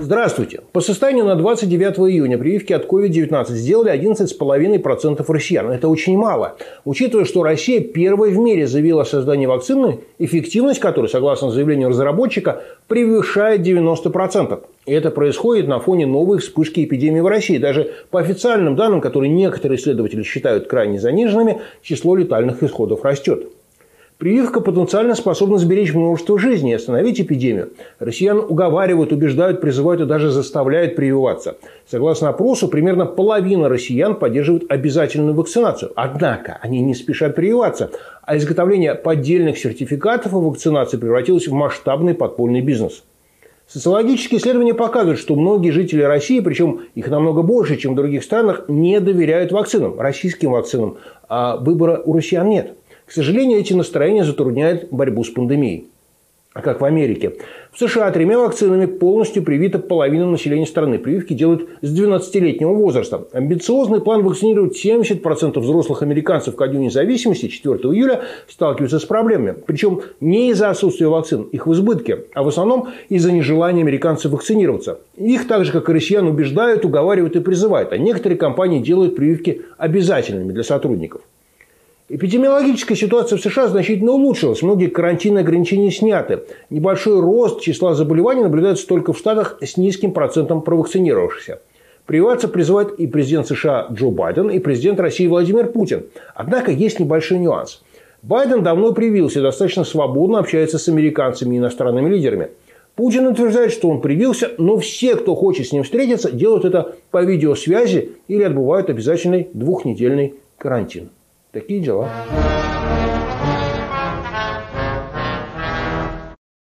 Здравствуйте. По состоянию на 29 июня прививки от COVID-19 сделали 11,5% россиян. Это очень мало. Учитывая, что Россия первой в мире заявила о создании вакцины, эффективность которой, согласно заявлению разработчика, превышает 90%. И это происходит на фоне новой вспышки эпидемии в России. Даже по официальным данным, которые некоторые исследователи считают крайне заниженными, число летальных исходов растет. Прививка потенциально способна сберечь множество жизней и остановить эпидемию. Россиян уговаривают, убеждают, призывают и даже заставляют прививаться. Согласно опросу, примерно половина россиян поддерживают обязательную вакцинацию. Однако они не спешат прививаться, а изготовление поддельных сертификатов о вакцинации превратилось в масштабный подпольный бизнес. Социологические исследования показывают, что многие жители России, причем их намного больше, чем в других странах, не доверяют вакцинам, российским вакцинам, а выбора у россиян нет. К сожалению, эти настроения затрудняют борьбу с пандемией. А как в Америке. В США тремя вакцинами полностью привита половина населения страны. Прививки делают с 12-летнего возраста. Амбициозный план вакцинировать 70% взрослых американцев ко Дню независимости 4 июля сталкивается с проблемами. Причем не из-за отсутствия вакцин, их в избытке, а в основном из-за нежелания американцев вакцинироваться. Их, так же как и россиян, убеждают, уговаривают и призывают. А некоторые компании делают прививки обязательными для сотрудников. Эпидемиологическая ситуация в США значительно улучшилась. Многие карантинные ограничения сняты. Небольшой рост числа заболеваний наблюдается только в штатах с низким процентом провакцинировавшихся. Прививаться призывает и президент США Джо Байден, и президент России Владимир Путин. Однако есть небольшой нюанс. Байден давно привился, достаточно свободно общается с американцами и иностранными лидерами. Путин утверждает, что он привился, но все, кто хочет с ним встретиться, делают это по видеосвязи или отбывают обязательный двухнедельный карантин. Такие дела.